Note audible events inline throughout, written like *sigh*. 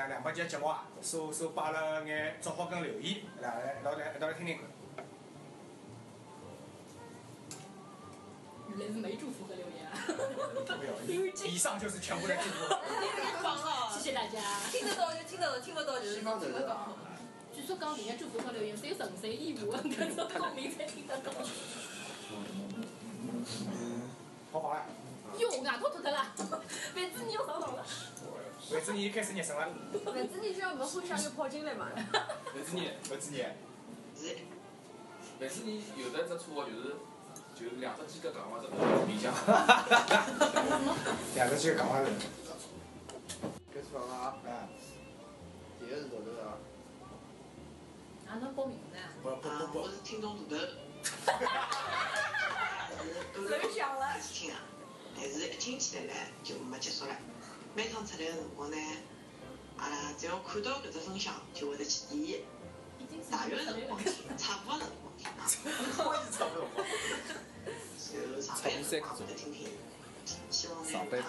拉两两百集节目啊，所所摆了眼祝福跟留言，来来一道来一道来听听看。原来是没祝福和留言啊！没有，*laughs* 以上就是全部的祝福。*laughs* 棒了，谢谢大家。*laughs* 听得到就听得到，听不到就是听不到。据说讲，人家祝福和留言只有纯粹义务的，搿种公民才听得到。好好了，哟，外套脱脱了，反正你要上床了。为子你开始热身了，反正你只要没互相就跑进来嘛。但是你，为子你，是但是你有的只车就是，就两只机搿讲嘛，这个里向。两个去讲话人，开始讲了啊，啊，第一个是豆豆啊，哪能报名字啊？不不啊，不不，我是听众大头。*laughs* 人想了。事情啊，但是一听起来呢就没结束了。每趟出来的辰光呢，阿拉只要看到搿只分享，就会得去点，大约的辰光听，差不多的辰光听啊。就上班的辰光会得听听。希望呢，上班打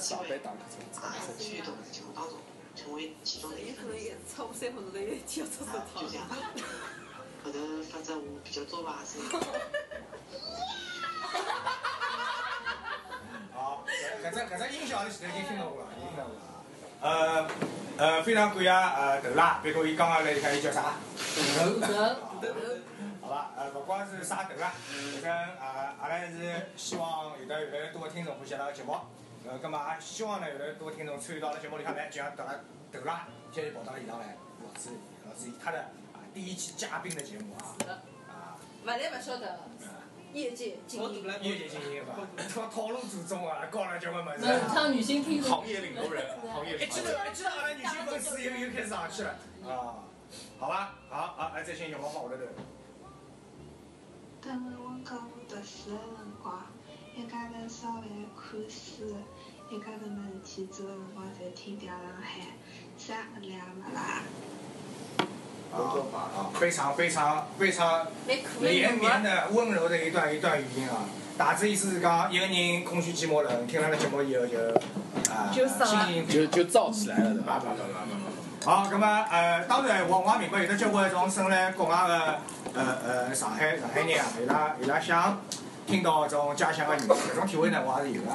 上班会打课程，啊，参与到搿节目当中，成为其中的一份子。超过三分钟的一天要做啊，就这样。后头发只我比较多吧，声 *laughs* 音。好，搿只音效阿拉已经听到过了，已经听到了。呃呃，非常感谢呃豆拉，别个伊刚刚来看伊叫啥？豆豆。好吧，呃，不光是啥豆啦，反正啊，阿拉是希望有得越来越多的听众欢喜阿拉个节目，呃，葛末也希望呢越来越多听众参与到阿拉节目里向来，就像豆啦豆啦，今天跑到现场来，老师老师以他的啊第一期嘉宾的节目啊是的。啊，勿来勿晓得，业界精英。业界精英吧，*laughs* 套套路祖宗啊，教了交关物事门啊。场女性听众。行业领头人，*laughs* 行业一记头一记头，阿拉女性粉丝又又开始上去了啊！好吧，好好，来再请小猫放下头头。等我讲我读书的辰光，一家头烧饭看书，一家头没事体做的辰光，侪听调上海，啥物事也没啦。啊，非常非常非常蛮可连绵的温柔的一段一段语音啊！大致意思是讲，一个人空虚寂寞冷，听了个节目以后就啊，就心情就就燥起来了，是吧？好，那么呃，当然我我也明白有的交关种生来国外的呃呃上海上海人啊，伊拉伊拉想听到种家乡的语言，搿种体会呢我也是有的。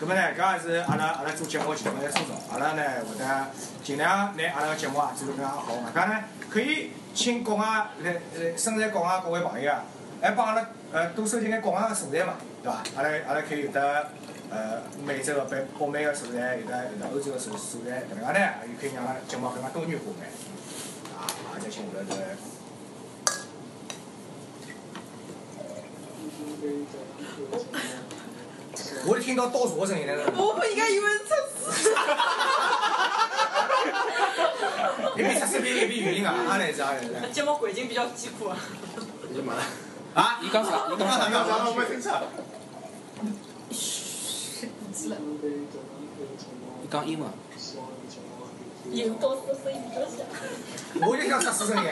那么呢，搿也是阿拉阿拉做节目其中的初衷，阿拉呢会得尽量拿阿拉个节目啊做得更加好。外加呢可以请国外来来生在国外各位朋友啊，来帮阿拉呃多收听眼国外个素材嘛，对伐？阿拉阿拉可以有得。呃，美洲个北北美个素材，有的有的欧洲个素素材，搿能介呢，又可以让阿拉节目更加多元化眼。啊，啊，再请下头这我是听到倒数的声音来了。我不应该以为是测试。一边测试一边一边语音啊，阿来是阿来是。节目环境比较艰苦啊。你就买了。啊？伊讲啥？伊讲啥？讲啥？我没听清。伊讲英文。有到这声音比较小。我就想测试声音。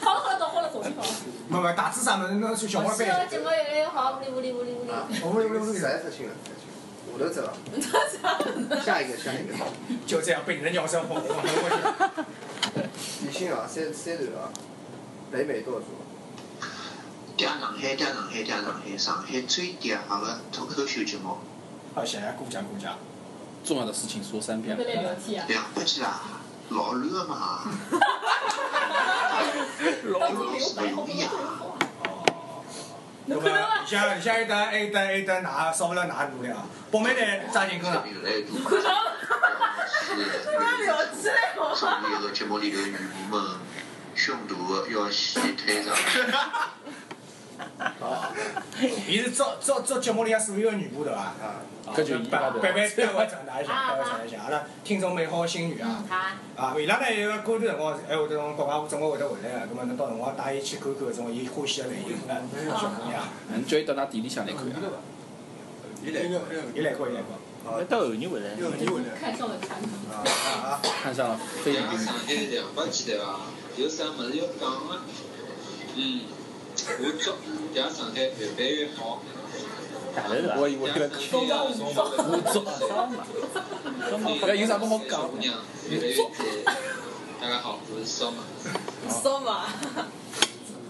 好了好了，到好了，重新好了。没没，大致啥么子？侬去小猫背。希望节目越来越好，呜哩呜哩呜哩呜哩。啊，我们我们实在太轻了，太轻了。下头走了。下一个，下一个。就这样被你的鸟声轰轰过去。提醒啊，三三段啊，北美多少？嗲上海，嗲上海，嗲上海，上海最嗲个脱口秀节目，好，谢谢，过奖过奖。重要的事情说三遍又。来聊天啊。两百几啦，老乱个嘛。当中留是不容易啊。那么，里向里向有得还有得还有得拿少不了拿努力啊！北美台抓紧跟上。越来越多。不要聊起来好吗？上面个节目里头女仆们胸大个要先退场。*laughs* *laughs* 伊是招招招节目里向所有的女仆对伐？啊，搿就伊百拉百倍对对我转达一下，对我转达一下，阿拉听众美好心愿啊！好。啊，伊拉呢有个过段辰光还会得从国外总归会得回来个，葛末侬到辰光带伊去看看搿种伊欢喜个类型个小姑娘。嗯，叫伊到㑚店里向来看啊。伊来过，伊来过，伊来过。要到后年回来，看上了传统。啊啊！看上了菲律两宾。上海两百几对伐？有啥物事要讲个？嗯，我祝两上海越办越好。我以为了中招五招，武装烧嘛，烧嘛，搿有啥不好讲。大家好，我是烧马。烧嘛？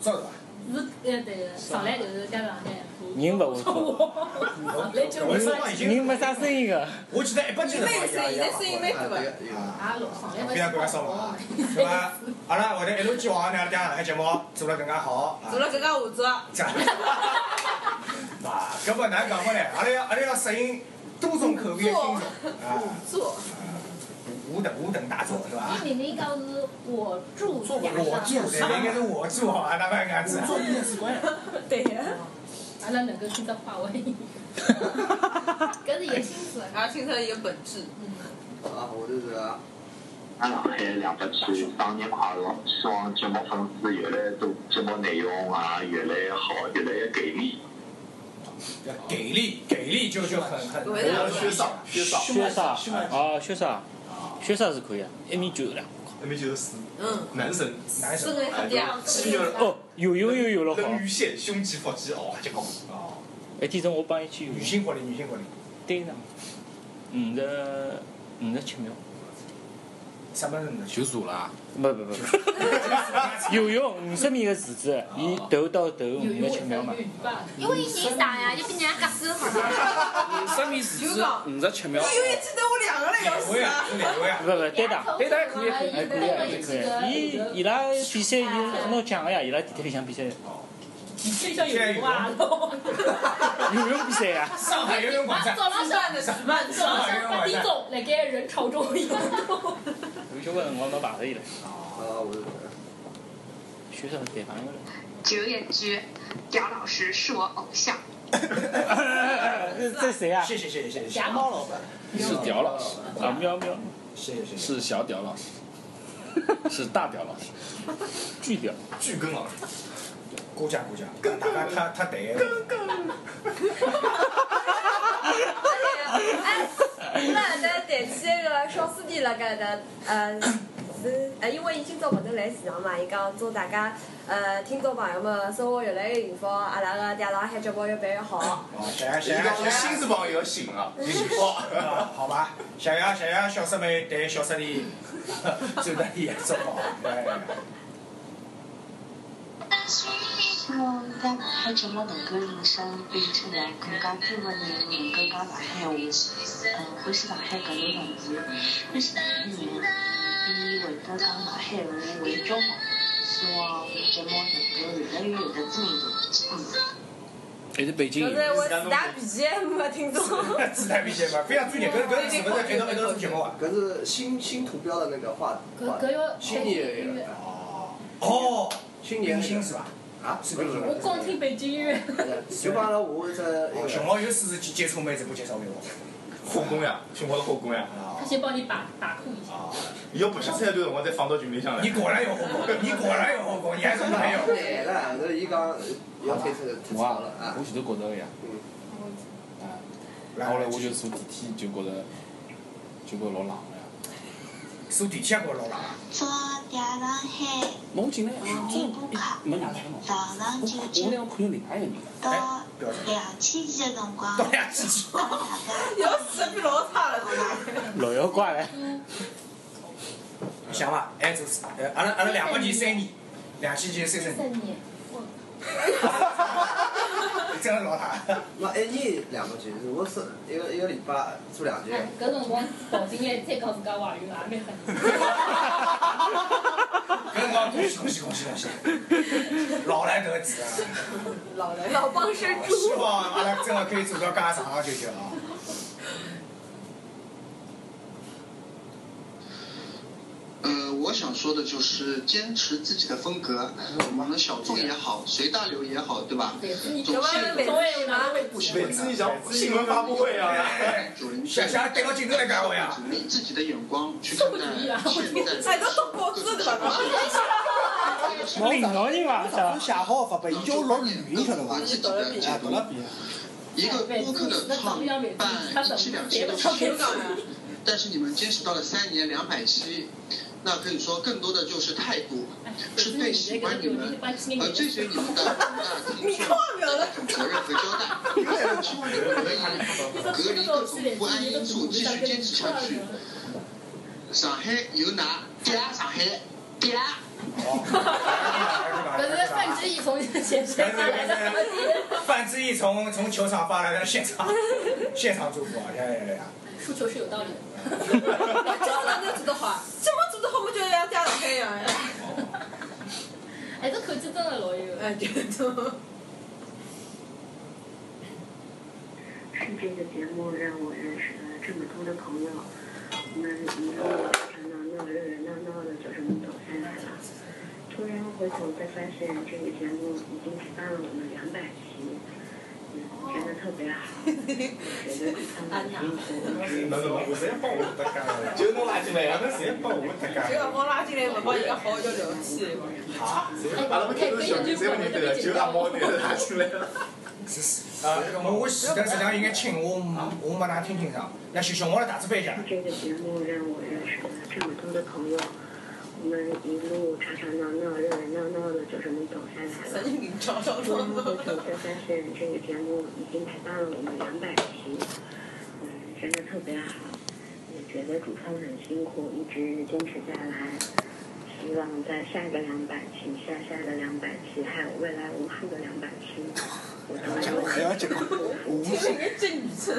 *laughs* 是呃对个，上来就是家长海。人勿会做，上来就我没说嘛已经，人没啥声音个。我记得一百几没辰光声音，那声音蛮大的。啊，上来非常感谢烧马，对伐？阿拉后头一如既往让大家上海节目做了更加好。啊做了更加下作，这样。*laughs* 啊，搿么哪讲法呢？阿拉要阿拉要适应多种口味的听众啊，做。无等五等大作是吧？你明明讲是我住我住，对，应该是我住好 *laughs* 啊，那么样子啊。*laughs* 对呀。阿拉能够听到话为，搿是伊个心思。然后听出了一个本质。嗯啊，我就是啊，上海两百七，生日快乐！希望节目粉丝越来越多，节目内容啊越来越好，越来越给力。给力，给力就就很很。为啥缺少缺少，血杀，哦，血杀，血色是可以啊，一米九两。一米九十四。嗯，男神，男神。肌肉哦，游泳又有了好。人鱼线、胸肌、腹肌，哦，结棍。哦，一天中我帮伊去。游泳，女性活力，女性活力，对上，五十五十七秒，什么人的？就坐啦。不不不不，游泳五十米个池子，伊头到头五十七秒嘛。因为人傻呀，就比人家格手好了。五十米池子五十七秒。我以为记得我两个人要死。不不，单打，单打可以还可以啊，还可以。伊伊拉比赛伊拿奖个呀，伊拉地铁里向比赛，就像有哇，游泳 *laughs* 比赛呀。上海游泳广场。早浪向的举办早浪向八点钟，辣盖人潮中游泳。有交关辰光没碰着伊了，啊，我就是。学生对方个了。九眼居，刁老师是我偶像。这 *laughs* 这谁啊？谢谢谢谢谢谢。假猫老板。是屌老师，啊喵喵，谢谢谢谢。是小屌老师，*laughs* 是大屌老师。巨屌。巨根老师，过奖过奖，大家他他对的。哎，*laughs* 那那谈起那个小师弟辣盖搭，呃，是呃，因为伊今朝勿能来现场嘛，伊讲祝大家呃听众朋友们生活越来越幸福，阿拉个嗲上海节目越办越好。哦，谢谢谢谢谢谢。心字旁一个心啊，哦，好吧，谢谢谢谢小师妹对小师弟 *laughs* 做得也做好。哎希望在上海节目能够引申，并且让更加多的人能够讲上海话。嗯，欢喜上海搿类城市，欢喜上海人，以会得讲上海话为骄傲。希望节目能够越来越有的知名度。嗯。还是北京搿是我自带 BGM 的听懂。自带 BGM 非常专业，*laughs* 搿搿是勿是一道一道做节目啊？搿是新新图标的那个画画，搿搿要新年那个哦，新年明星是吧？啊，是明星我光听北京音乐。就帮了我这哦，熊猫有是去接触妹子不介绍给我。后宫呀，熊猫的后宫呀。他先帮你把把控一下。以后不想猜对辰光再放到群里向来。你果然有后宫，你果然有后宫，你还是没有。来了，这伊讲要退出退出啊我。前头觉着个呀，啊，后来我就坐电梯就觉着，就觉着老冷个呀。坐地铁也觉老冷。做嗲上海我进来，这一部卡，没人开嘛。早上九我点俩看见另外一个人，到两千几的辰光，到两千几帮大家。要死比老差了，老妖怪嘞。想伐？还做呃，阿拉阿拉两百年三年，两千几三十年，三年。*laughs* *laughs* *laughs* 真的老大。我一年两个句，如果是一个一个礼拜做两句，哎，搿辰光跑进来再讲自家外语也蛮狠。搿辰光恭喜恭喜恭喜恭喜！老来得子啊！老来老帮生猪。希望阿拉真的可以做到介长长久久啊！呃，我想说的就是坚持自己的风格，我们小众也好，随大流也好，对吧？总搿是么每次有哪不喜欢每次你讲新闻发布会啊，想想对到镜头来讲话呀！以自己的眼光去看待现在 *laughs* *laughs* 哎，都读稿子对吧？领导人嘛，是吧？写好发拨伊叫老吕云，晓得。一个播客的创办一期两期都是但是你们坚持到了三年两百期，那可以说更多的就是态度，是对喜欢你们和追随你们的那听众的责任和交代。*laughs* 希望你们可以隔离各种不安因素，继续坚持下去。上海有哪？嗲上海嗲。*laughs* 搿是范志毅从前线发 *laughs* 来的。范志毅从从球场发来的现场现场祝福啊！呀呀呀呀！输球是有道理的。这哪能做得好？怎么做得好？我觉得像嗲上海一样呀。还是口气真的老有。哎，对的。是这个节目让我认识了这么多的朋友，我们一路吵吵闹闹、热热闹闹的就这么走下来了。突然回头再发现，这个节目已经陪伴了我们两百期，特别好。我觉得他们辛苦，一直侬侬侬谁帮我搭界了？就侬拉进来，侬谁帮我搭界？就阿猫拉进来，勿帮人家好好叫聊天。好，阿拉不就是小弟，谁不认得的？就阿猫那个拉进来了。啊，我前头实际上应该请我我没哪听清爽，那小小猫的大字背讲。这个节目让我认识了这么多的朋友，我们一路吵吵闹闹、热热闹闹的就这么走下来了。神经吵吵闹闹。回头才发现，这个节目已经陪伴了我们两百期，嗯，真的特别好。也觉得主创很辛苦，一直坚持下来。希望在下个两百期、下下个两百期，还有未来无数个两百期，我都能还要讲无这个真女生。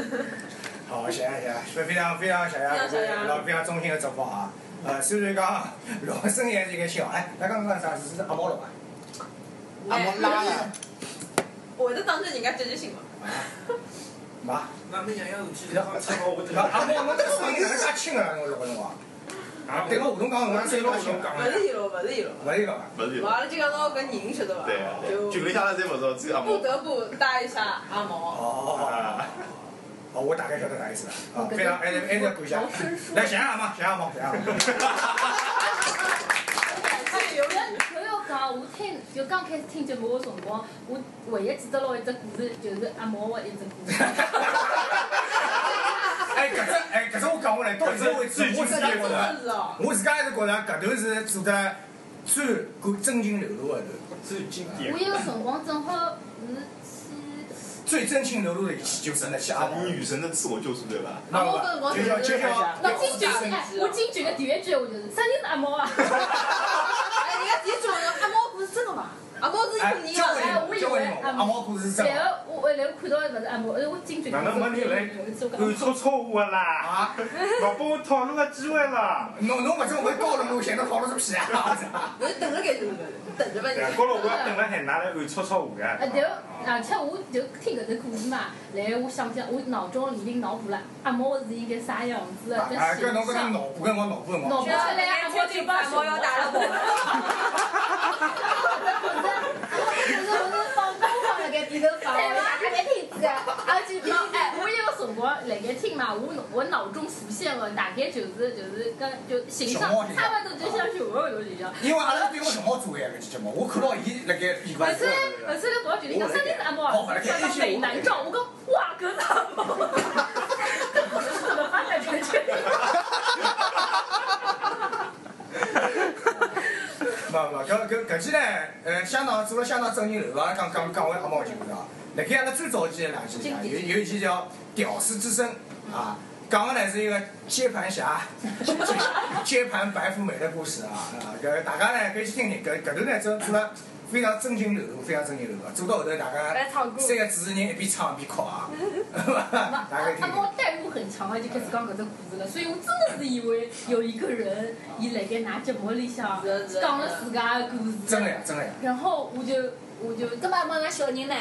好，谢谢谢谢，非常非常谢谢各位老非常衷心的祝福啊！呃，虽然讲老生还是一个笑，哎，那刚刚啥是是阿猫了吧？阿猫拉了，会得当成人家积极性嘛？嘛？那没样样事体，好吃好我那阿猫，侬这个声音哪能介轻啊？侬录个辰对个互动讲，侬声音老轻。勿是伊咯，勿是伊咯。勿是个嘛？不是我。阿拉就讲到搿人晓得伐？对啊，就群里向来侪勿少，只有阿猫。不得不搭一下阿毛。哦。哦，我大概晓得啥意思了。啊，非常，还是还是感谢。来，谢谢阿妈，谢谢阿妈，谢谢阿讲，我听就刚开始听节目的辰光，我唯一记得牢一只故事，就是阿毛的一只故事。*laughs* 哎，搿只哎，搿只我讲下来，到现在为止，*laughs* 我自家觉得，我自家还是觉着搿段是做得最够真情流露的一段，最经典我有个辰光正好是去。最真情流露的一期就是那些阿毛。女神的自我救赎对吧？阿毛搿辰光就是就是。那金句哎，我金句的第一句我就是啥人是阿毛啊？*laughs* 哎，人家第一句问阿毛不是真的伐？阿毛是一个人交啊，关人，交关人，阿毛。然后我后来我看到的勿是阿毛，而我金句。哪能没人来暗戳戳我啦？啊！*laughs* 勿拨我讨论个机会了。*laughs* 侬侬搿种会高冷路线，侬讨论个屁啊！*laughs* 侬等了该就是等着吧你。高了我要等了海，哪来暗戳戳我个？啊，就而且我就听搿只故事嘛，然后我想想，我脑中已经脑补了阿毛是一个啥样子的，就啊，搿侬搿脑补跟我脑补的脑补出来，阿毛就把阿毛要打了我了。就是我是放风放辣盖低头放，对伐？还没听子，而且哎，我有个辰光辣盖听嘛，我我脑中浮现的大概就是就是跟就形象差不多就像熊猫搿种形象。因为阿拉对我熊猫做个搿期节目，我看到伊辣盖比而且而且辣群里讲啥人是阿猫啊？讲到美男照，我讲哇，搿是阿毛，搿是怎么发展成这样？*laughs* 勿勿，搿搿搿期呢，呃，相当做了相当正经流啊，讲讲讲为阿猫节目啊。辣盖阿拉最早期的两期里向，有有一期叫《屌丝之声》啊，讲的呢是一个接盘侠，接盘白富美的故事啊啊！大家呢可以去听听，搿搿头呢做做了非常真情流露，非常真情流露，做到后头大家三个主持人一边唱一边哭啊，*laughs* 大家可以听听。阿毛代入很强啊，就开始讲搿只故事了，所以我真的是以为有一个人，伊辣盖㑚节目里向讲了自家的故事。真的呀，真的呀。然后我就我就，干嘛问俺小人呢？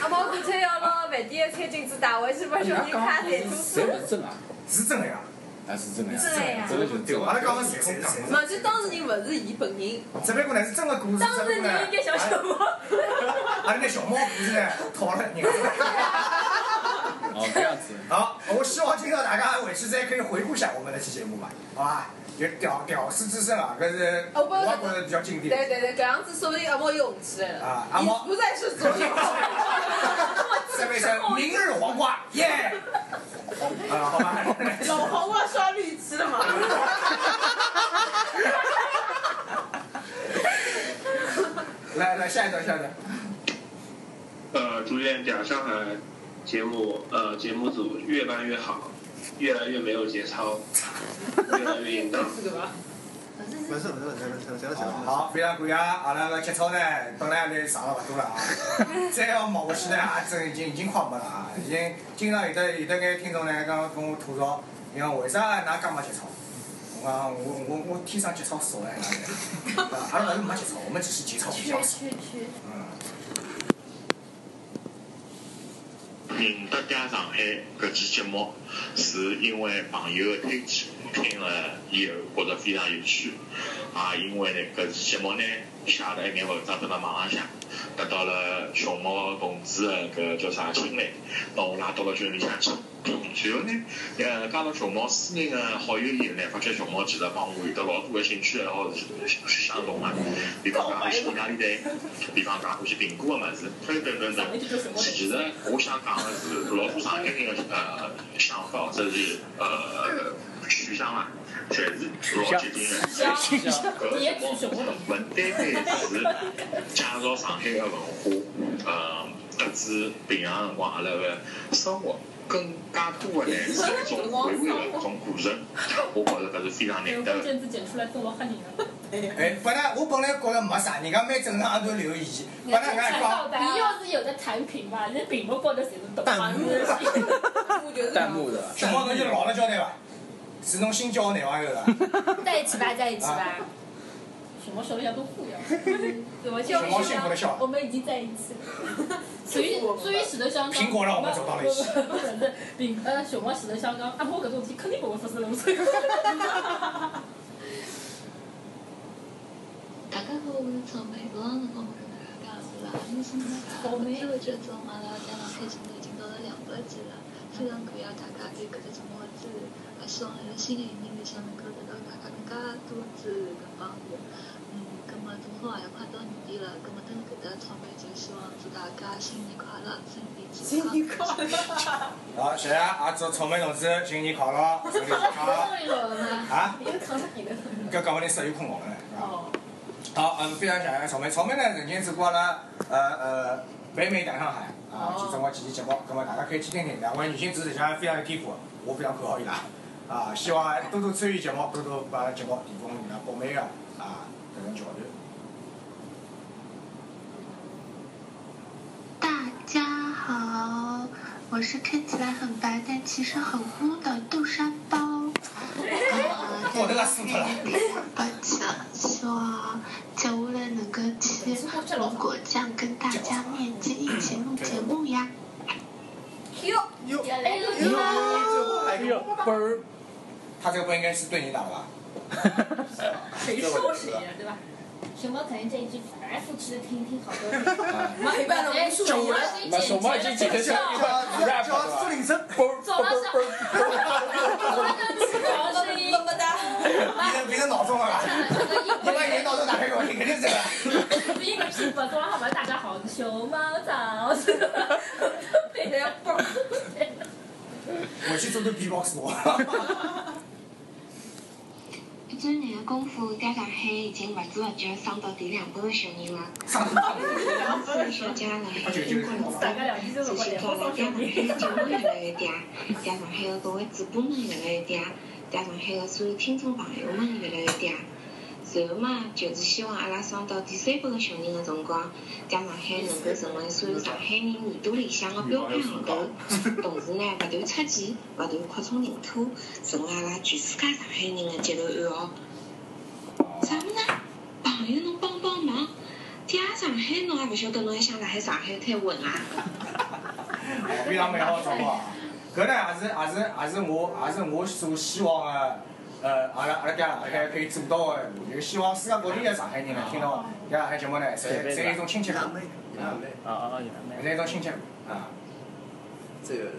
阿毛干脆要拿饭店的餐巾纸带回去，把小人卡在做。侪勿是真啊？*laughs* 是真的呀。啊，是真的呀。真的呀这个就是对阿拉讲的是空讲。嘛，就当事人勿是伊本人。只不过呢是真的故事，当事人应该小小猫。阿拉那小猫故事呢，讨了人家。哦，这样子。好，我希望今朝大家回去再可以回顾一下我们那期节目嘛，好吧？就屌屌丝之声啊，搿是我觉着比较经典。对对对，搿样子说不定阿毛又红起来了。啊，阿毛不再是左右。*laughs* 这位是明日黄瓜，耶！啊，好吧。老黄瓜刷绿吃的嘛。*laughs* 来来，下一段，下一段。呃，祝愿假上海节目呃节目组越办越好，越来越没有节操，越来越硬当。没事没事没事没事，行了行了。好，非常感谢阿拉个节操呢，本来也上了勿多了啊，再要冒下去呢，也真已经已经快没了啊，已经经常有的有的眼听众呢，刚刚跟我吐槽，你讲为啥㑚介没节操？我我我我天生节操少哎，阿拉勿是没节操，我们只是节操比较少。认得家上海搿期节目，是因为朋友的推荐，听了以后觉得非常有趣，也因为呢搿期节目呢写了一篇文章登到网浪向，得到了熊猫同志的搿叫啥青睐，把我拉到了群里向去。随后呢，呃，加入熊猫私人的好友以后呢，发觉熊猫其实帮我有得老多的兴趣爱好是相同的，比方讲欢喜意大利蛋，比方讲欢喜苹果的物事，等等等等。其实我想讲的是，老多上海人的呃想法或者是呃取向啊，侪是老接近的。搿节目勿单单是介绍上海的文化，呃，特指平常辰光阿拉的生活。更加多的呢是一种回味的一种过程，我觉着搿是非常难得的。剪子剪出来做了吓人了。哎，本来我本来觉着没啥，人家蛮正常都留意见。本来俺讲，你要是有的弹屏吧，那屏幕高头侪是动弹幕，弹幕的。熊猫侬就老实交代伐？是侬新交的男朋友了？*laughs* 在一起吧，在一起吧。熊猫笑了像都哭呀。*laughs* 熊猫幸福的笑。我们已经在一起了。*laughs* 所以，所以使得香港。苹果让我们走到了一起。不是，苹呃熊猫使得香港，阿婆搿种事体肯定不会发生那么快。大家好，我是草莓。昨浪辰光我跟大家讲是啦，因为什么呢？我们这个节目阿拉家长开节目已经到了两百集了，非常感谢大家对搿只节目的支持，也希望辣辣新的一年里向能够得到大家更加多支持跟帮助。嗯，葛末正好也要快到年底了，葛末等搿搭草莓就希望祝大家新年快乐，身体健康。新年快乐！好，谢谢，也祝草莓同志新年快乐，身体健康。啊？搿讲勿定室友困觉了呢，是吧？好，嗯，非常谢谢草莓。草莓呢，曾经做过了呃呃北美大上海啊，去做过几期节目，葛末大家可以去听听。两位女性主持人非常有天赋，我非常看好伊拉啊，希望多多参与节目，多多把节目提供伊拉北美个啊搿种交流。大家好，我是看起来很白但其实很污的豆沙包。*laughs* 我这个死脱了。抱歉，希望接下来能够去龙果酱跟大家面基一起录节目呀。哟哟哎呦哎呦，啵儿！他这个不应该是对你打的吧？*laughs* 谁说谁呀，对吧？熊猫肯定这一句反复吃的听听好多遍。陪伴了无数熊猫年。已经熊猫已经剪成像一段 rap 叫了苏林生，走了儿啵儿。小声音。么么哒。变成变成闹钟了吧？你把你的闹钟打开给我听，肯定是这个。*laughs* 第一个是不说好吗？大家好，熊猫早晨。*laughs* 对呀，啵儿。我去做做 B-box 我。一转眼的功夫，在上黑已经 *laughs* 不知不觉上到第两百个小人了。上所以说，家上海的英国老板，这些到了家上海的节目越来越嗲，家上海的各位主播们越来越嗲，家上海的所有听众朋友们越来然后嘛，就是希望阿拉升到第三百个小人的辰光，家上海能够成为所有上海人耳朵里向的标杆号头，同时呢，勿断出钱，勿断扩充领土，成为阿拉全世界上海人的接头暗号。啥物 *laughs* 事？朋友，侬帮帮忙！嗲上海，侬也勿晓得侬还想辣海上海滩混啊？*laughs* 非常美好的生活啊！搿呢也是也是也是我也是我所希望的，呃，阿拉阿拉家上海可以做到的，就希望世界各地的上海人呢听到嗲上海节目呢，侪侪有一种亲切感，啊，啊啊，有侪有一种亲切感啊。这个是。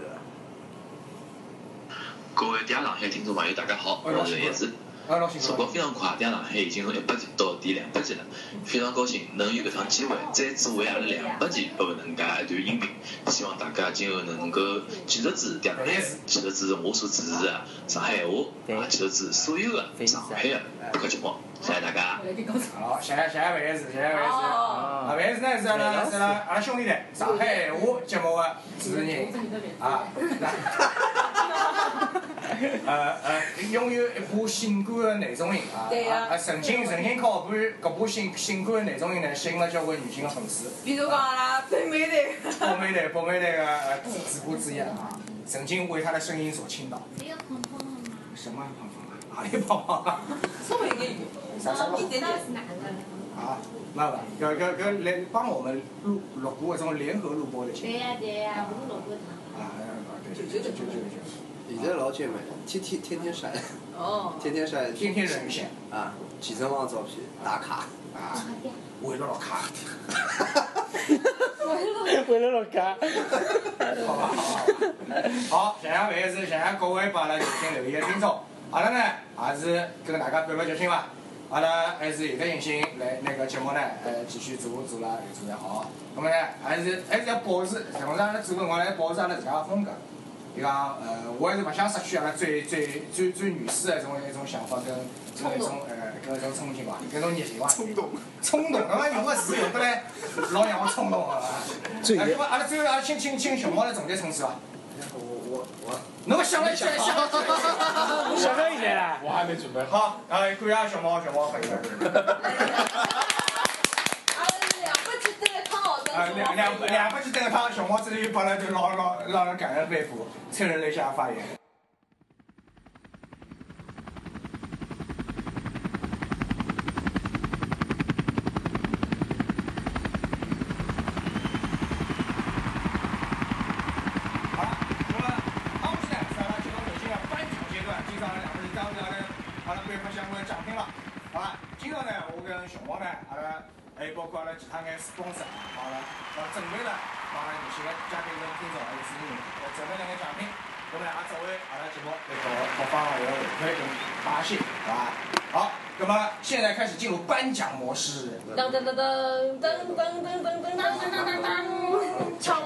各位嗲上海听众朋友，大家好，我是叶子。辰光非常快，嗲上海已经从一百集到第两百集了，非常高兴能有搿趟机会再次为阿拉两百集拨能介一段音频。希望大家今后能够继续支持上海，继续支持我所支持的上海闲话，也，继续支持所有的上海的播客节目。谢谢大家。好，谢谢谢谢万子，谢谢万子。啊，万子呢是阿拉是阿拉阿拉兄弟台上海闲话节目的主持人啊。呃呃，拥有一部性感的男中音啊，对啊，曾经曾经靠部搿部性性感的男中音呢，吸引了交关女性的粉丝。比如讲阿拉北美队，北美队，北美队的呃主主播之一啊，曾经为他的声音所倾倒。谁要捧捧啊？什么捧捧啊？哪里捧捧啊？稍微一，是。啊，那了，搿搿搿来帮我们录录过一种联合录播的节目。对呀、啊、对呀、啊，我们录过。啊，对对对对对对。现在老姐妹，天天天天晒，哦，*laughs* 天天晒，天天人线啊，健身房照片打卡啊，为了老卡，为了老卡，*laughs* 好吧好吧，好，谢谢万子，谢谢各位把阿拉热心留言的听众，阿拉呢也是跟大家表表决心伐，阿拉还是有得信心来那个节目呢，呃继续做做了越做越好，那么呢还是还是要保持，同时阿拉做辰光呢保持阿拉自家的风格。就讲，呃，我还是勿想失去阿拉最最最最原始的一种一种想法跟跟一种呃跟一种冲劲伐，跟种热情伐。冲动。冲动，搿个用个词用得来老让我冲动个。最热。阿拉最后阿拉请请请熊猫来总结冲刺伐？我我我。侬勿想了想想。想到现在啦。我还没准备好。好，呃，感谢熊猫熊猫分享。*laughs* 啊，两两两百几等一趟，熊猫这里又把了就老老让人感恩肺腑，催人泪下发言。好了，那么好，现在是阿拉节目首先的颁奖阶段，今朝阿拉两位是当着阿拉阿拉颁发相关的奖品了。好了，今朝呢，我跟熊猫呢，阿拉。还有包括阿拉其他眼 sponsor 啊，好了，呃，准备了帮阿拉热心的嘉宾跟听众还有主持人，呃，准备两个奖品，那么也作为阿拉节目一个各方的一个回馈跟答谢，好吧？好，那么现在开始进入颁奖模式。噔噔噔噔噔噔噔噔噔噔噔噔噔，唱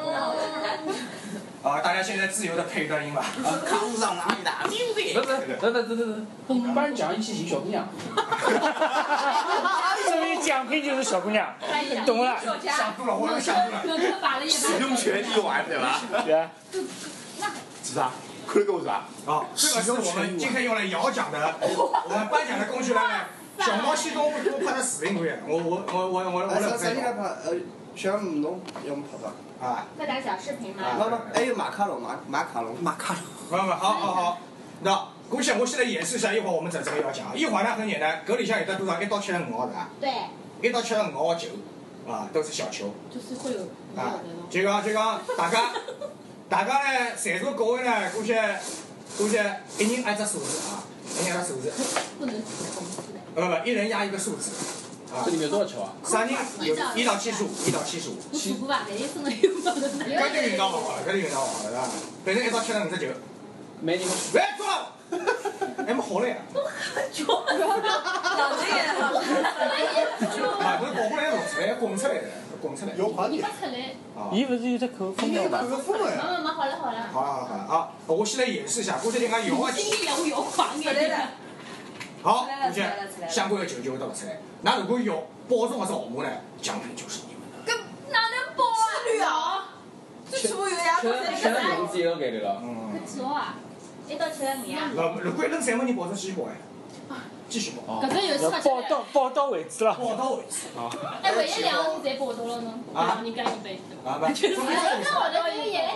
啊，大家现在自由的配一段音吧。康上哪里打？不是，等等等等等，颁奖一起请小姑娘。所以奖品就是小姑娘，懂了？想多了，我又想多了。使用权一完，对吧？对啊。是啥？看得够是吧？啊，这个是我们今天用来摇奖的，我们颁奖的工具来呢。小猫西东我我拍的视频可以，我我我我我我来拍。来拍？呃，小木侬要么拍拍。啊。拍点小视频嘛。不不，还有马卡龙，马马卡龙，马卡龙。不不，好好好，那。姑且我现在演示一下，一会儿我们整这个要讲。一会儿呢很简单，搿里向有得多少？一到七十五号是吧？对。一到七十五号球，啊，都是小球。就是会有。啊，就讲就讲，大家，大家呢，在座各位呢，估计估计一人按只数字啊，一人按只数字。*laughs* 不能重复的。呃不，一人压一个数字。啊。这里面多少球啊？三人有一到七十五，一到七十五。七十五吧，万一分了有没得？搿就运道好了，搿就运道好了，是吧？反正一到七十五只球。没你们。来，坐。还没好嘞。老子也好。*laughs* 啊，不是跑过来弄出来，滚出来的，滚出来。有快点。出来。伊不是有只口风的吗？口风的。没没没，好了好了。好了好了啊！我现在演示一下，估计人家摇啊。*laughs* 今天摇摇晃眼。好，估计相关的球就会得出来。那如果要保中的是号码呢？奖品就是你们的。搿哪能保啊？几率啊？最起码有呀。现在现在名字也要改的了。嗯。搿几号啊？一到七十五呀。那如果扔三万，你保证继续保哎。继续报。搿只游戏要报到报到为止了。报到为止。啊。哎，万一两个人侪报到了呢？啊。人家一杯。啊不。就是。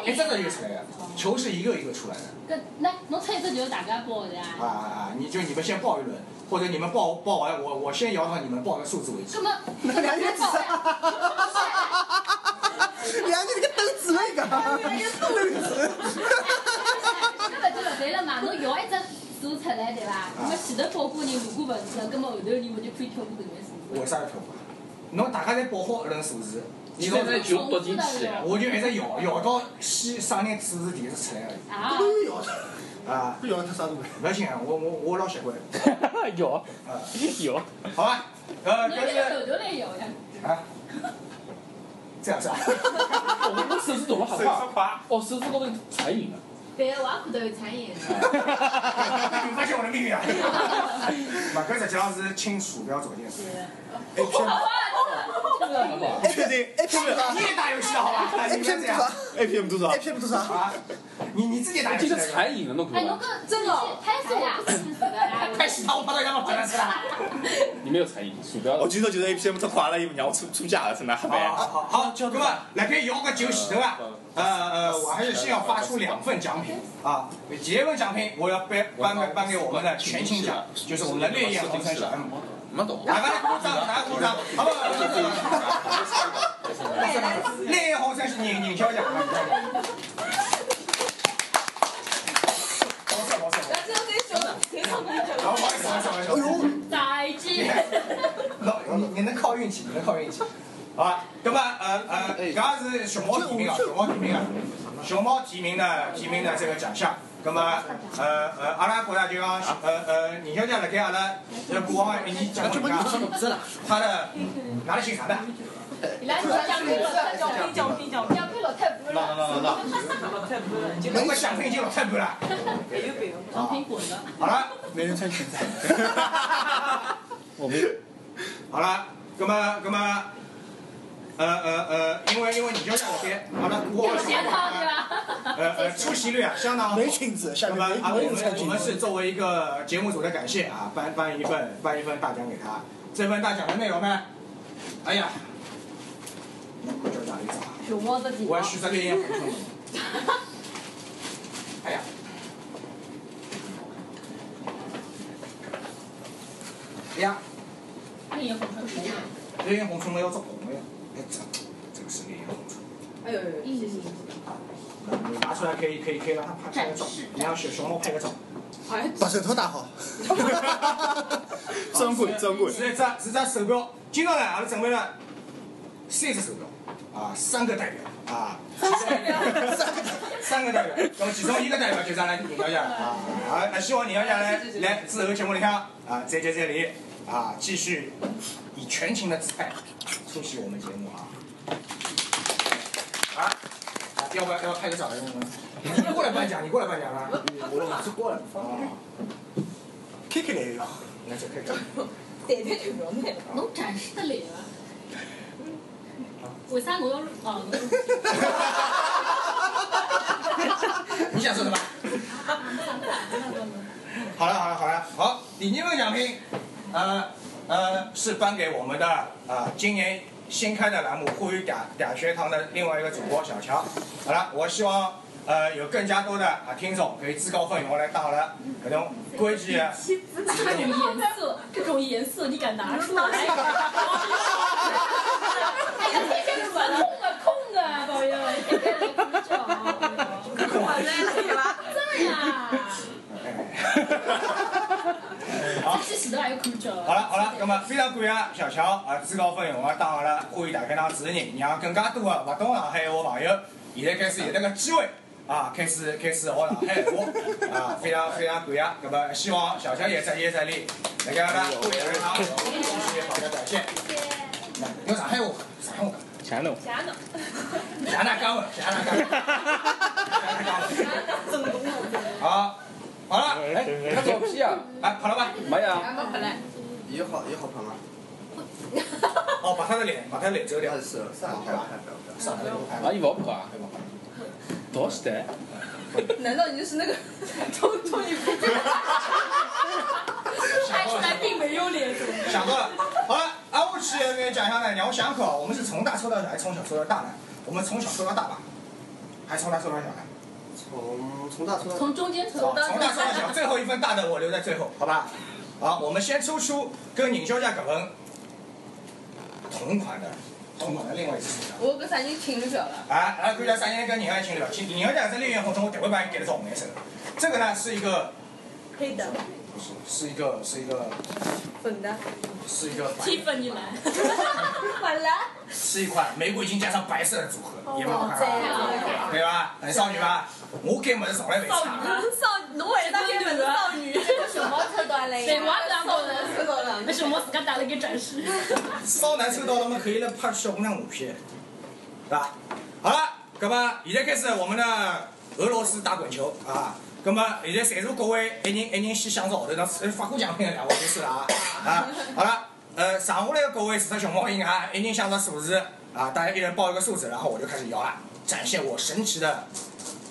一只只就出来了，球是一个一个出来的。搿那侬出一只球，大家报的啊。啊啊啊！你就你们先报一轮，或者你们报报完，我我先摇到你们报个数字为止。什么？那两个报呀。两个这个斗智了一个。斗智。那么就勿对了嘛？侬摇一只数出来对伐？那么前头报过人如果勿是，那么后头人勿就可以跳过搿眼数字？为啥要跳过？侬大家侪报好一轮数字。你现在就读进去，我就一直摇摇到先啥人数字第一次出来而已。啊。啊，不要太啥都没。不要紧 *laughs* 啊，我我我老习惯。有有。好吧，呃，你搿是那个头头来摇呀。啊，这样是吧？*laughs* 我我手指动了好快。哦，手指高头残影了。对，我也看到有残影。你发现我的秘密啊？嘛，搿实际上是清鼠标左键。确定 A P M 你也打游戏的好吧？？A P M 多少。A P M 多少？A P M 多少？啊，你你自己打游这个戏的。残影了，侬哎？侬跟真的拍死我不清楚的呀。太洗头，我跑到要么跑到去了。你没有残影，鼠标。我记得就是 A P M 太快了，伊让我出出家了，是哪黑白？好好好，那么来开摇个酒前头啊，呃呃，我还是先要发出两份奖品。啊。第一份奖品我要颁颁给颁给我们的全勤奖，就是我们的烈焰红尘小 M。没懂。大家鼓掌，大家鼓掌，好不好？烈焰红尘是宁宁小奖。没事没事。那这样可以说，谁上面讲？好，不好意思，不好意思，不好意思。再见。你你能靠运气，你能靠运气。好吧，那么呃呃，刚刚是熊猫提名啊，熊猫提名啊，熊猫提名的提名的这个奖项。那么呃呃，阿拉觉得就讲呃呃，宁小姐辣盖阿拉呃过往一年讲过讲，她的哪里姓啥的？伊拉说奖品了，奖品奖品奖品奖品落太半那那那那了。那个奖品已经老太半了。没有没有，奖品滚了。好了，没人穿裙子。*laughs* 我没有。好了，那么那么。呃呃呃，因为因为你就在我边，好了，过有钱掏对吧？呃呃，出席率啊相当好。没裙子，下那么啊，我们我。们是作为一个节目组的感谢啊，颁颁一份颁一份大奖给他。这份大奖的内容呢，哎呀，那快叫哪里找？熊猫的地我要选择烈焰红尘。*laughs* 哎呀，哎呀，烈焰红尘是谁？烈焰红唇没有做红的呀，哎这这个是烈焰红尘。哎呦呦，谢谢。谢谢。你拿出来可以可以可以让他拍拍个照，你让小熊猫拍个照。把手套戴好。珍贵珍贵。是一只是只手表，今朝呢，阿拉准备了三只手表，啊，三个代表，啊，三个三个代表，那么其中一个代表。就是阿拉宁小姐啊，啊，希望宁小姐来来之后节目里向啊，再接再厉，啊，继续以全情的姿态出席我们节目啊。啊，要不要要拍个照？你过来颁奖，你过来颁奖啊！我是过来。啊。K K 来哟，那就 K K。对对就不用买了。侬展示得来啊？为啥我要哦？你想说什么？*laughs* 好了好了好了，好，第二份奖品，呃呃，是颁给我们的啊、呃、今年新开的栏目沪语嗲嗲学堂的另外一个主播小乔。好了，我希望呃有更加多的啊听众可以自告奋勇来当了搿种规矩的这种颜色，这种颜色你敢拿出来？*laughs* 哎呀，这些软空的空的，*laughs* 朋友，这个鼓掌。我来了，对吧？这呀。*laughs* 好，这前头还有鼓掌。好了好了，那么非常感谢小乔啊自告奋勇啊当了沪语大学堂主持人，让更加多的勿懂上海话朋友现在开始有这个机会啊，开始开始学上海话啊，非常非常感谢。那么希望小乔也在业在力，那个阿拉沪语大学堂继续好的表现。用上海话，上海话。强侬。假的。假哪讲的？假哪讲的？好，好了，哎，看照片啊！*laughs* 哎，跑了吧？没有。还没回来。也好也好跑吗？*laughs* 哦，把他的脸，把他的脸遮掉。是上海拍的。上海的拍。啊，伊勿拍啊？多时代。*laughs* 难道你就是那个偷偷你不拍出来并没有脸，想多了。好了，啊，我去那个奖项呢，你要想可，我们是从大抽到小，还是从小抽到大呢？我们从小抽到大吧，还是从大抽到小呢？从从大抽。从中间抽好，从大抽到小，最后一份大的我留在最后，好吧？好，我们先抽出跟宁小姐搿份同款的，同款的另外一只。我搿啥人情侣表了？啊，啊，看一下啥人跟宁爱情侣表，请宁小姐这烈焰红尘，我特别把你给了这种颜色。这个呢是一个，黑的。不是，是一个是一个粉的。是一个蒂芬尼蓝。*laughs* 完了。是一款玫瑰金加上白色的组合，也蛮好看对吧？很少女吧？我给么子从来没差。少女侬为啥开门少女？这个熊猫抽到了呀！对，我也这样觉得。抽到了。那熊猫自家打了个展示。少男抽到了嘛，可以来拍小姑娘马屁，是吧？好了，那么现在开始我们的俄罗斯打滚球啊。那么现在在座各位一人一人先想着号头上发过奖品的两位就是了啊啊！好了，呃，剩下来的各位除了熊猫以外，一人想着数字啊，大家一人报一个数字，然后我就开始摇了，展现我神奇的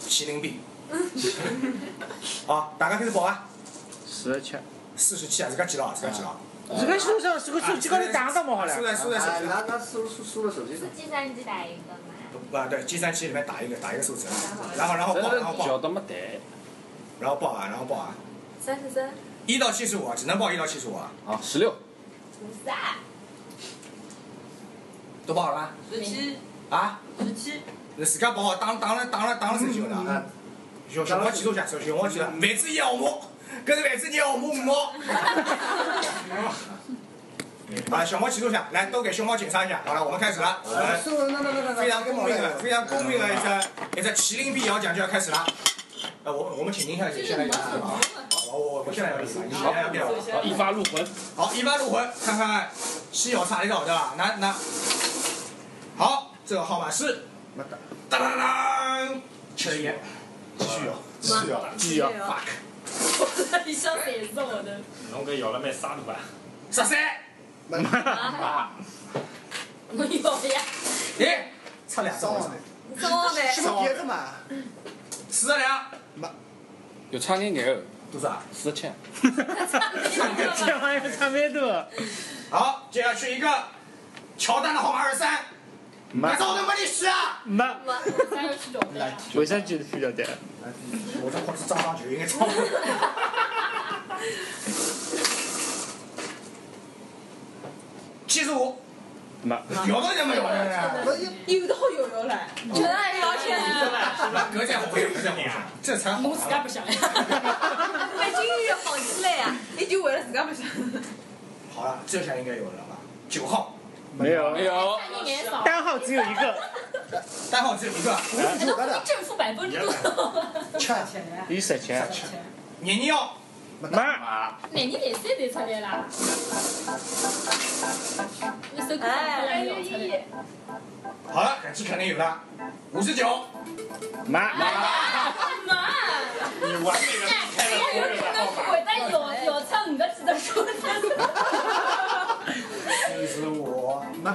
麒麟臂。*laughs* 好，大家开始报啊！四十七。四十七啊，自家记牢，自家记牢。这个手上是个手机高头打到嘛好了。输在输在手机上。那那输输输了手机上。计算机打一个嘛。不，对，计算机里面打一个打一个数字，然后然后报，然后报。叫到没得。然后报啊，然后报啊。三十三。一到七十五，只能报一到七十五啊。啊，十六。十三。都报好了。十七。啊。十七。那自家报好，打打了打了打了手机了啊。小熊猫记住下，首先我记了，万子一号码，搿是万子一号码五毛。啊，小猫记住下，来都给熊猫检查一下。好了，我们开始了。非常公平的，非常公平的一只一只麒麟臂摇奖就要开始了。呃，我我们请您下去，先来一个啊。我我我现在要比，你现在要比好，一发入魂。好，一发入魂，看看稀有差一道对吧？那那好，这个号码是当当当，七十一，继续摇，继续摇，继续摇，fuck。你想谁是我的？侬搿摇了蛮傻的吧？十三。妈。我有呀。咦，差两张。少呢？是不是别的嘛？四十两。有差眼眼哦。多少？四十七。这玩意差蛮多。好，接下去一个乔丹的号码二十三。没。都没你洗啊。没。三十七种。为啥就是需要的？我这裤子脏脏就应该穿。七十五。没。摇到就没摇了有到有摇了。真的摇起来了。隔天会不想这才好。我自家不想呀。那金鱼好起来呀，你就为了自家不想。好了，这下应该有了吧？九号。没有。没有。单号只有一个。单号只有一个。正负百分之多。七。一十七。年年要。没。那你联赛得出来啦。一。好了，这肯定有了。五十九。妈。妈妈。你完美的避开了所有的号码。会得摇摇出五个字的数字。七 *laughs* 十五。没。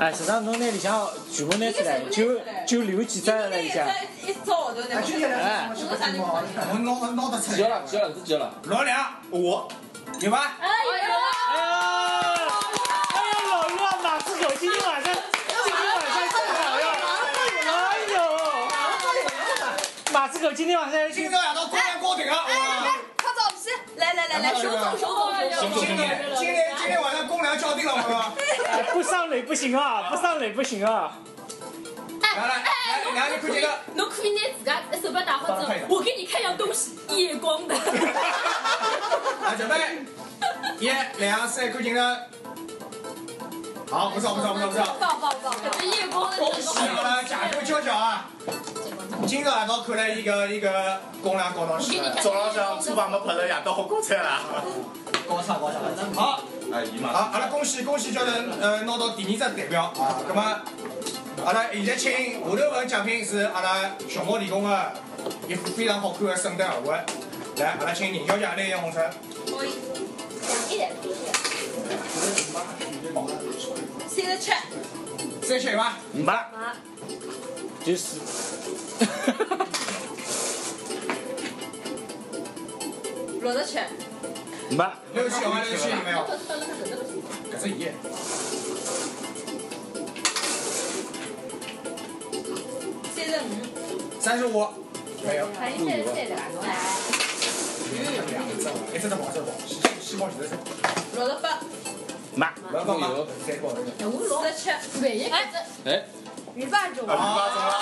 哎，实际上侬拿里向全部拿出来，就就留几只了里向。一只号头拿出来。哎。我拿拿得出来。几了？几了？是几了？六两。五。有吗？哎有。哎呀！哎呀，老陆啊，马子狗今天晚上，今天晚上吃好呀！哎呦！马子狗今天晚上今朝夜到公园高顶啊！来来来来，熊总熊总熊总。今天今天今天晚上公粮交定了吗？不上垒不行啊！*laughs* 不上垒不行啊！来来来，两个人看这个。侬可以拿自家手表打好之后，我给你看样东西，夜光的。来准备，一、两、三，看镜头。好，不错不错不错不错。棒棒棒！这夜光的。恭喜我们甲哥娇娇啊！今朝夜到看了一个一个公粮搞到起来。早浪向厨房没拍了，夜到好搞菜了。高超高超。好。哎姨妈。好，阿拉恭喜恭喜娇娇呃拿到第二只代表啊！那么。阿拉现在请下头份奖品是阿拉熊猫理工的一副非常好看的圣诞耳环，来，阿拉请宁小姐来一红绳。可以。一点。三十七。三十七有吗？没。就是。六十七。没。六十七有吗？六十七有没有？搿只伊。三十五，没有。还有三十三的吧？来。一只只毛，只毛，西西毛几只？六十八。没。六十八吗？三十八。四十七。万一哎。哎。鱼霸中。鱼霸中啦！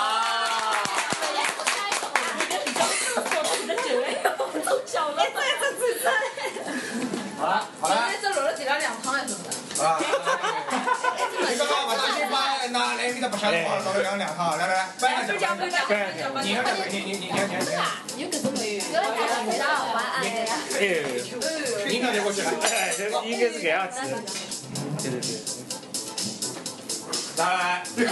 万一不开手，你的比较适合你的酒哎，都小了。哎，这这这。好了，好了。今天这六十几两两汤还是什么的？啊。你刚刚把大金把拿来，给他不想的话，稍微两两套，来来来，搬上不讲不讲不讲不你看你你你你看你看你看，有搿种没有？有了家回到晚安。哎，你看就过去了，哎，这应该是搿样子的。对对对。来来，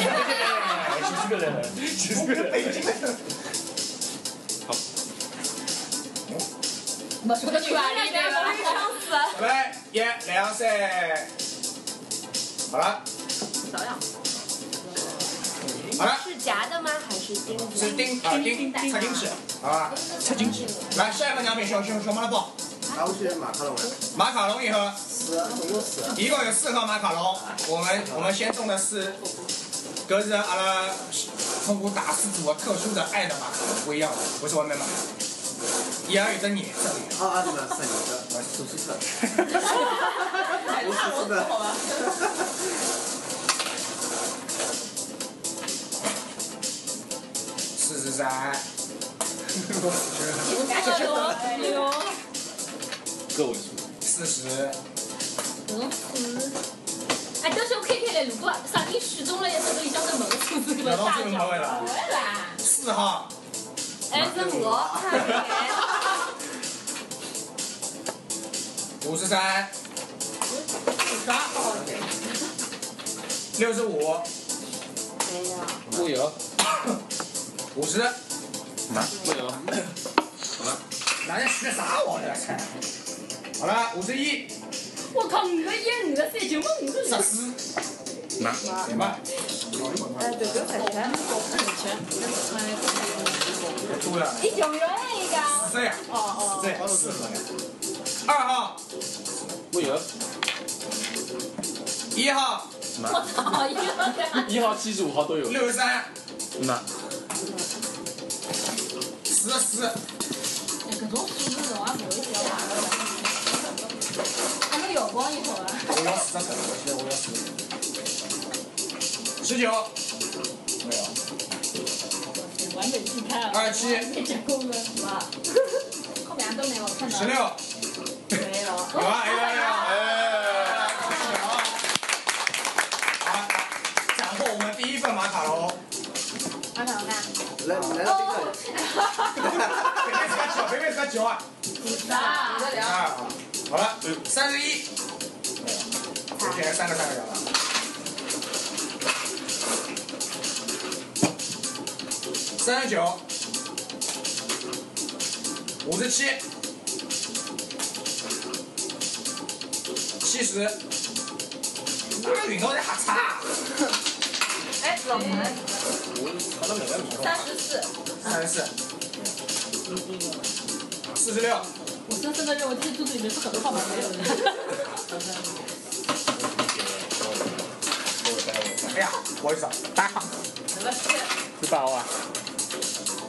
几十个人，几十个人。好。没说的权利对吧？来，一、两、三，好了，照样。好了。是夹的吗？还是钉子？是钉啊钉插进去，好吧？插进去。来，下一个奖品小熊熊猫的包。拿回去马卡龙。马卡龙一盒。是，总共四。一共有四盒马卡龙，我们我们先中的是，搿是阿拉通过大师组合特殊的爱的马卡龙，不一样的，不是外面买的。伊也有只颜色的。啊啊，对 *laughs* 了，是颜色，我是手色。我是是的。四十三。个位数。四十。搿种数。哎，到时候开开来，如果啥人选中了一只里向头某个数字，搿个大奖。四号。哎，是我。五十三。六十五。没有。我有。五十。拿。不有。好了。哪人学啥我的菜？好了，五十一。我靠，五个一，五个三，就问五个十四。拿。行吧。哎，对对，才钱。多了。一九元一个。是呀。哦哦。对。二号。我有。一号。我操！一号。一号、七十五号都有。六十三。拿。四十四。搿种数字的话不会交啊。还能有光一会儿。我要四十，我现在我要四十。十九。没有。完美自拍啊！二十七。没结果了，妈。后面都没有看到。十六。没有。有啊，有有有。哎。好，斩获我们第一份马卡龙。马卡龙呢？来来到这个。别别是个九，别别是个九啊。三。二。好了，三十一。现在三个三个人了。三十九。五十七。七十。那运动在瞎差。哎，老彭。三十四。三十四。四十六。我深深的认为这肚子里面是很多号码没有的。哎呀，不好意思啊，八号。什么是？十八号啊。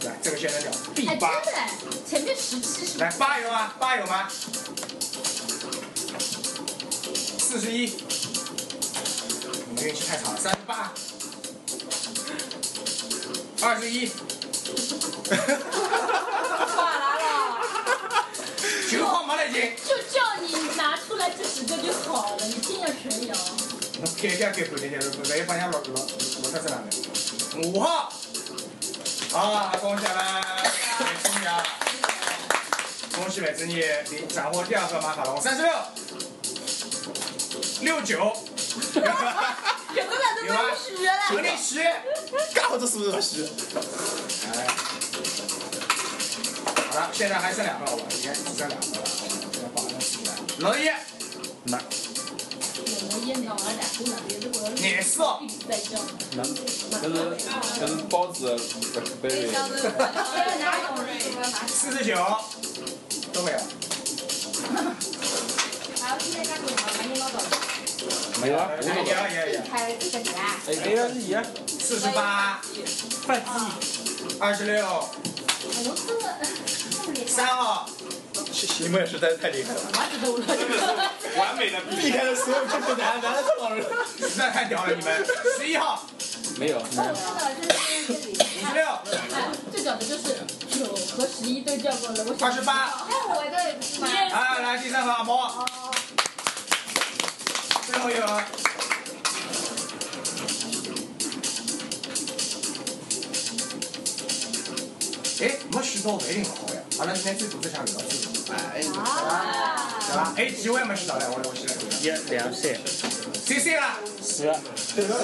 来，这个现在叫 B 八。前面十七是。来，八有吗？八有吗？四十一。你们运气太差了，三十八。二十一。个就好了，你尽量全摇。我开下开半天天，万一把人家落？五号。好，恭喜了，恭喜啊！恭喜麦子你斩获第二盒马卡龙，三十六。六九。有个人都没虚了。有点虚。干好这数字都虚。哎。好了，现在还剩两个，好吧？你看只剩两个了，现在。老一。颜色。那那是那是包子。四十九。都没有。没了，有有有。还有这个啥？哎，哎呀，是一样。四十八。二十六。三号。*laughs* 你们也实在是太厉害了。完美的避开了所有困难，难了这么多实在太屌了你们。十一号。没有。五十六。最屌的就是九和十一都叫过了，我二十八。哎，我的。啊，来第三个阿毛。最后一盒。哎，没选到勿一定勿好呀。阿拉现在最组织想留到最后，哎，对吧？还有几位没选到嘞？我我现在一两三谁谁啦？四个，四个，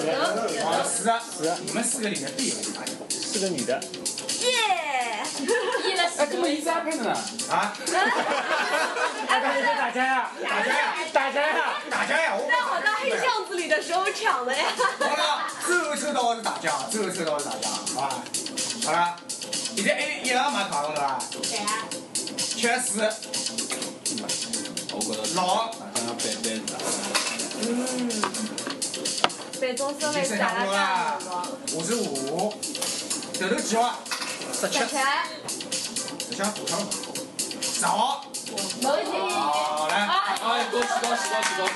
四个，四个，你们四个里面必有一个四个女的。耶！哎，怎么一直安呢。啊！*laughs* 哎，大家打架呀！打架呀！打架呀！打架呀！我在我在黑巷子里的时候抢的呀。*laughs* 好了，最后抽到的是打架，最后抽到的是打架，好吧？好了，现在还一样买卡了对吧？对啊。七四我觉得老好像要背背着。嗯。被中生已经类打剩下多了了，五十五，头头几号？十七。十七，补上了。十号。好来，哎，恭喜恭喜恭喜恭喜！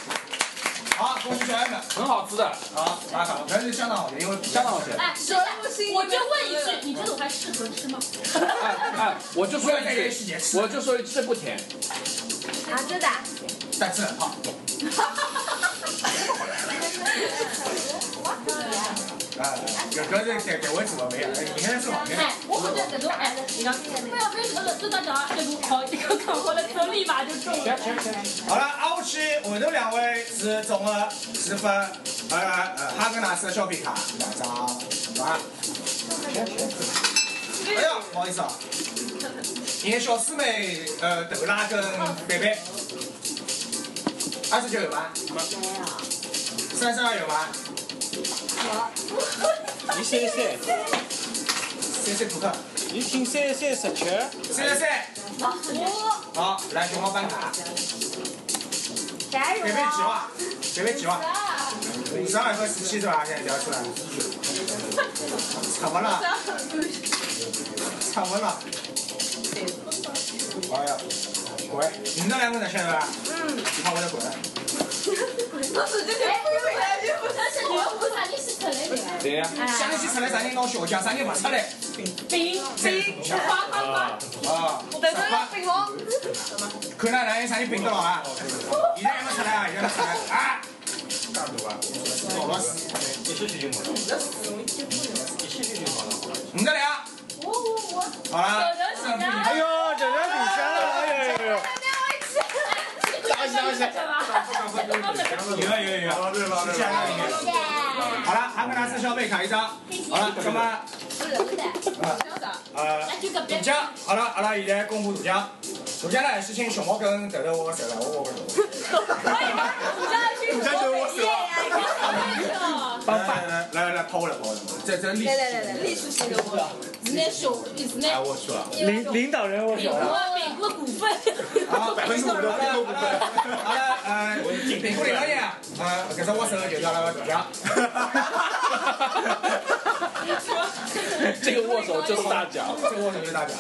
好，恭喜小爱们，很好吃的。啊，打卡，还是相当好吃，因为相当好吃。我就问一句，你觉得我还适合吃吗？哎哎，我就说一句，我就说一句，这不甜。啊，真的？但是很胖。*laughs* 啊，搿搿是台台湾做的没啊？你看是好的。哎，我觉得这种哎，你讲不要不要搿个这道讲这种好，一个扛回来之后立马就中了。好了，挨下去后头两位是总的十分，呃呃哈根达斯的消费卡两张，好吧？哎呀，不好意思啊，你的小师妹呃豆拉跟贝贝，二十九有吗？没有。三十二有吗？你三三，三三扑克。你听三三十七。三十三。好，好来熊猫办卡。加油贝贝几号？贝贝几号？五十二和十七是吧？现在调出来。怎么了？怎么了？哎呀，滚！你们那两个人现在吧？嗯。你看我在滚。我直接就飞回对呀。想起出来啥人拿小奖，啥人不出来？冰冰花花花。啊。我等等冰哦。看那男人啥人冰得了啊？现在还没出来啊，现在没出来啊！干多啊！老了死。一起去就没了。一起去就好了。五个两。我我我。好了。哎呦，这个领先了。打一下，打一下。有啊有有有。对吧对吧。好了，还给大家消费卡一张。好了，那么。呃，大奖，好了，阿拉现在公布大奖。大奖呢是请熊猫跟豆豆握握手了，我手。大奖就是我手。来来来来来，抛过来抛过来，这这历史。来来来来，历史性的握手。是那手，是那。哎，我去了。领领导人握手。美国美国股份。好，百分之五的美国股份。好了，呃，苹果领导人，呃，搿只握手就是阿拉个大奖。这个握手就是大奖，这个握手就是大奖。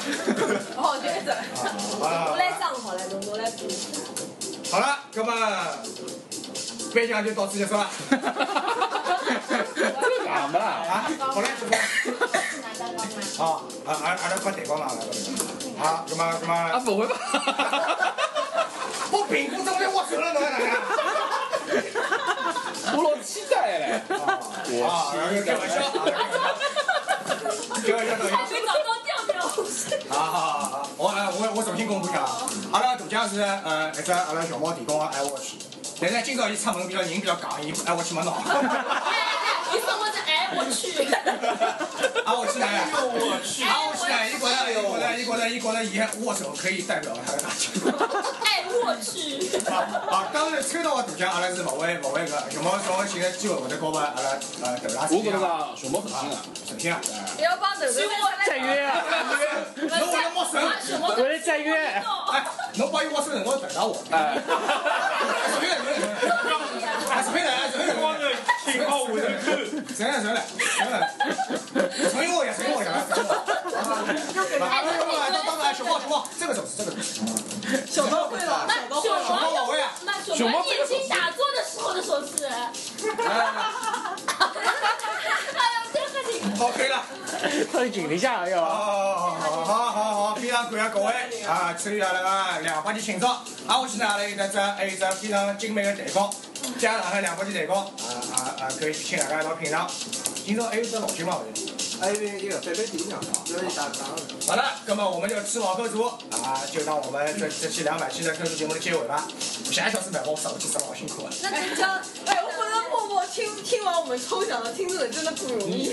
哦，对的。啊。我来上好了，侬侬来补。好了，那么颁奖就到此结束了。干嘛啦？啊，好嘞，主播。好，啊啊啊！来把灯光拿来。好，那么那么。啊，不会吧？*laughs* 我苹果怎么来握手了呢？*laughs* 我老期待嘞。啊，开玩笑，开玩笑。开玩笑，开玩笑。还没找到调调。好好好好，我呃我我重新公布一下，阿拉大奖是呃一只阿拉小猫提供的 iWatch，但是今朝伊出门比较人比较戆，伊 iWatch 没拿。你说我这哎我去。啊我去哪呀？我去。啊我去哪？伊觉得伊觉得伊觉得伊觉得伊握手可以代表他的大奖。哎我去。好，好，当然抽到的大奖阿拉是勿会勿会个，熊猫小猫现在机会会得交拨阿拉呃豆拉斯。我觉得讲熊猫很新啊，很新啊。不要帮豆豆再约啊！侬为了摸手，我来再约。哎，侬帮伊握手辰光等到我。哎。随便随便随便。哎，随便来，随便来。光个情况我就看。随便随便来，随便来。随我呀，随便我呀，随便我。哎，当当当，熊猫熊猫，这个手势这个手势。小刀会了，小刀会了。熊猫宝贝啊！熊猫念经打坐的时候的手势。好，可以了。到底紧一下要。好好好好好好，非常感谢各位啊，参与阿拉个两百期庆祝。啊，我现在阿拉有一只还有一只非常精美的蛋糕，加上海两百期蛋糕，啊可以请大家一道品尝。今朝还有只老酒嘛？好像。还有一个北北地娘，就是一大张。好了，那么我们就吃饱喝足啊，就当我们这这期两百期的特殊节目的结尾吧。下一小时百我少去，真好辛苦啊。那真叫，哎，我不能默默听听完我们抽奖的听众真的不容易。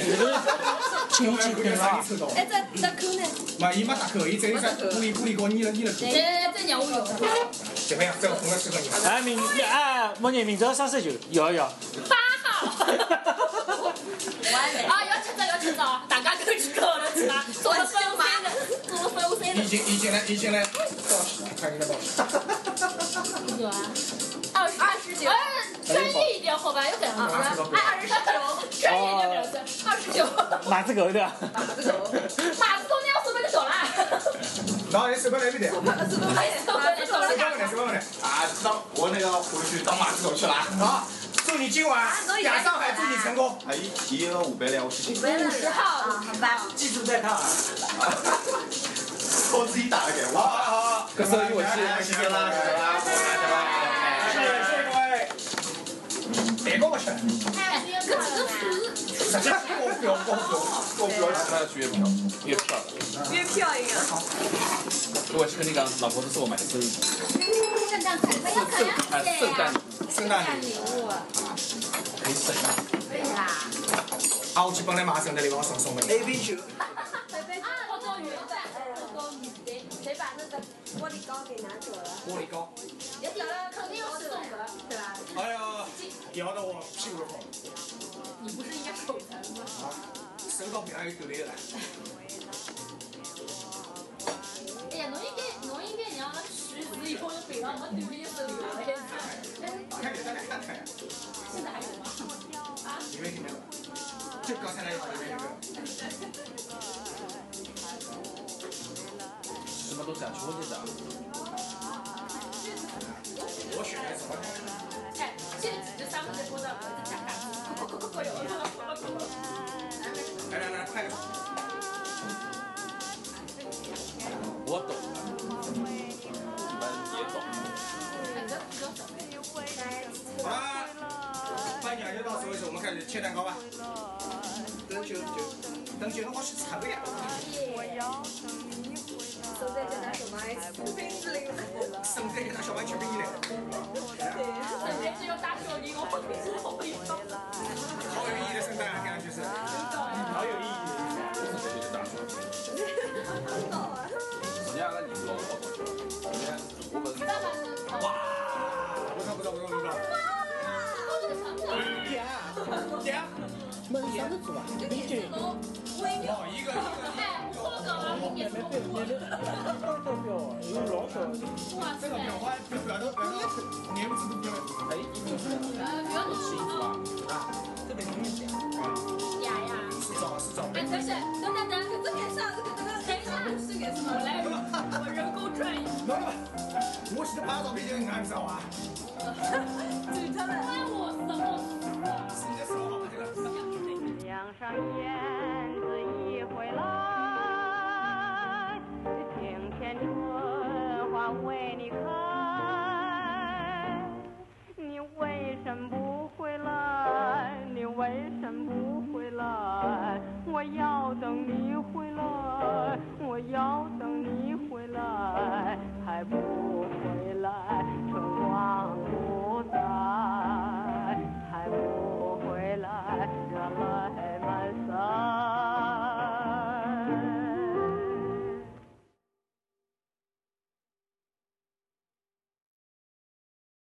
亲戚听了。哎，这这扣呢？嘛，伊没打扣，伊只有在玻璃玻璃高捏了捏了扣。来再让我用。怎么样？这个红的适合你。哎，明哎，莫言明朝双十九，要要。八号。*laughs* 啊，要吃早要吃早，大家都去搞了去吧。做了分五三的，做了分五三的。已经已经来已经来报喜了，看你的报喜。几九啊？二十二十九。哎，专业一点好吧？要这样子。哎，二十九，专业一点表示二十九。马子狗的。马子狗。马子狗你要手本就走了。然后你手本来没得？手本来手本来手本来手本来手本来。啊，当我那个回去当马子狗去了。好。祝你今晚亚上海，祝你成功。哎，提了五百两，我去。五十号，好吧。记住在看啊。我自己打了给我。好好好，这收益我去，谢谢啦，谢谢啦，谢谢谢谢各位。别跟我去。哎，这个是。直接过标过标过标，他要去月票，月票月票一个。我是跟你讲，老婆子是我买的生日。圣诞快乐，圣诞圣诞圣诞礼物。可以省啊。对啦。啊，我去帮你买圣诞礼物，送送给你。A B 球。啊，好多鱼在，好多鱼谁谁把那个玻璃膏给拿走了？玻璃膏。也有了，肯定要送的，对吧？哎呀，咬得我屁股都红。你不是应该手疼吗？啊，手到边上有抖雷了。哎呀，侬应该侬应该让徐子以后背上没抖雷手留了。打开给咱俩看看呀。现在还有吗？啊？里面有没有？就刚才那一把里面有没有？什么都想说这个。我选的什么？哎，现在这三个在播的，我在看。来来来，快点！好了，颁奖就到此为止，我们开始切蛋糕吧。等久久，等久了我是馋的呀。生在就拿就拿小就没啥子做啊？哦，一个一个。哎，我搞了，你别说。有老少。哇，这个表花表表都表都年不知都表。哎，你有呃，不要吃衣服啊。啊，这边呀呀。是找是找。哎，等下，等等等，这个啥？这个这个，等一下，是个什么来？我人工转移。没了，我现在拍照片就你知道啊。最他们。关我什么事啊？梁上燕子已回来，庭前春花为你开。你为什么不回来？你为什么不回来？我要等你回来，我要等你回来。还不回来，春光不再。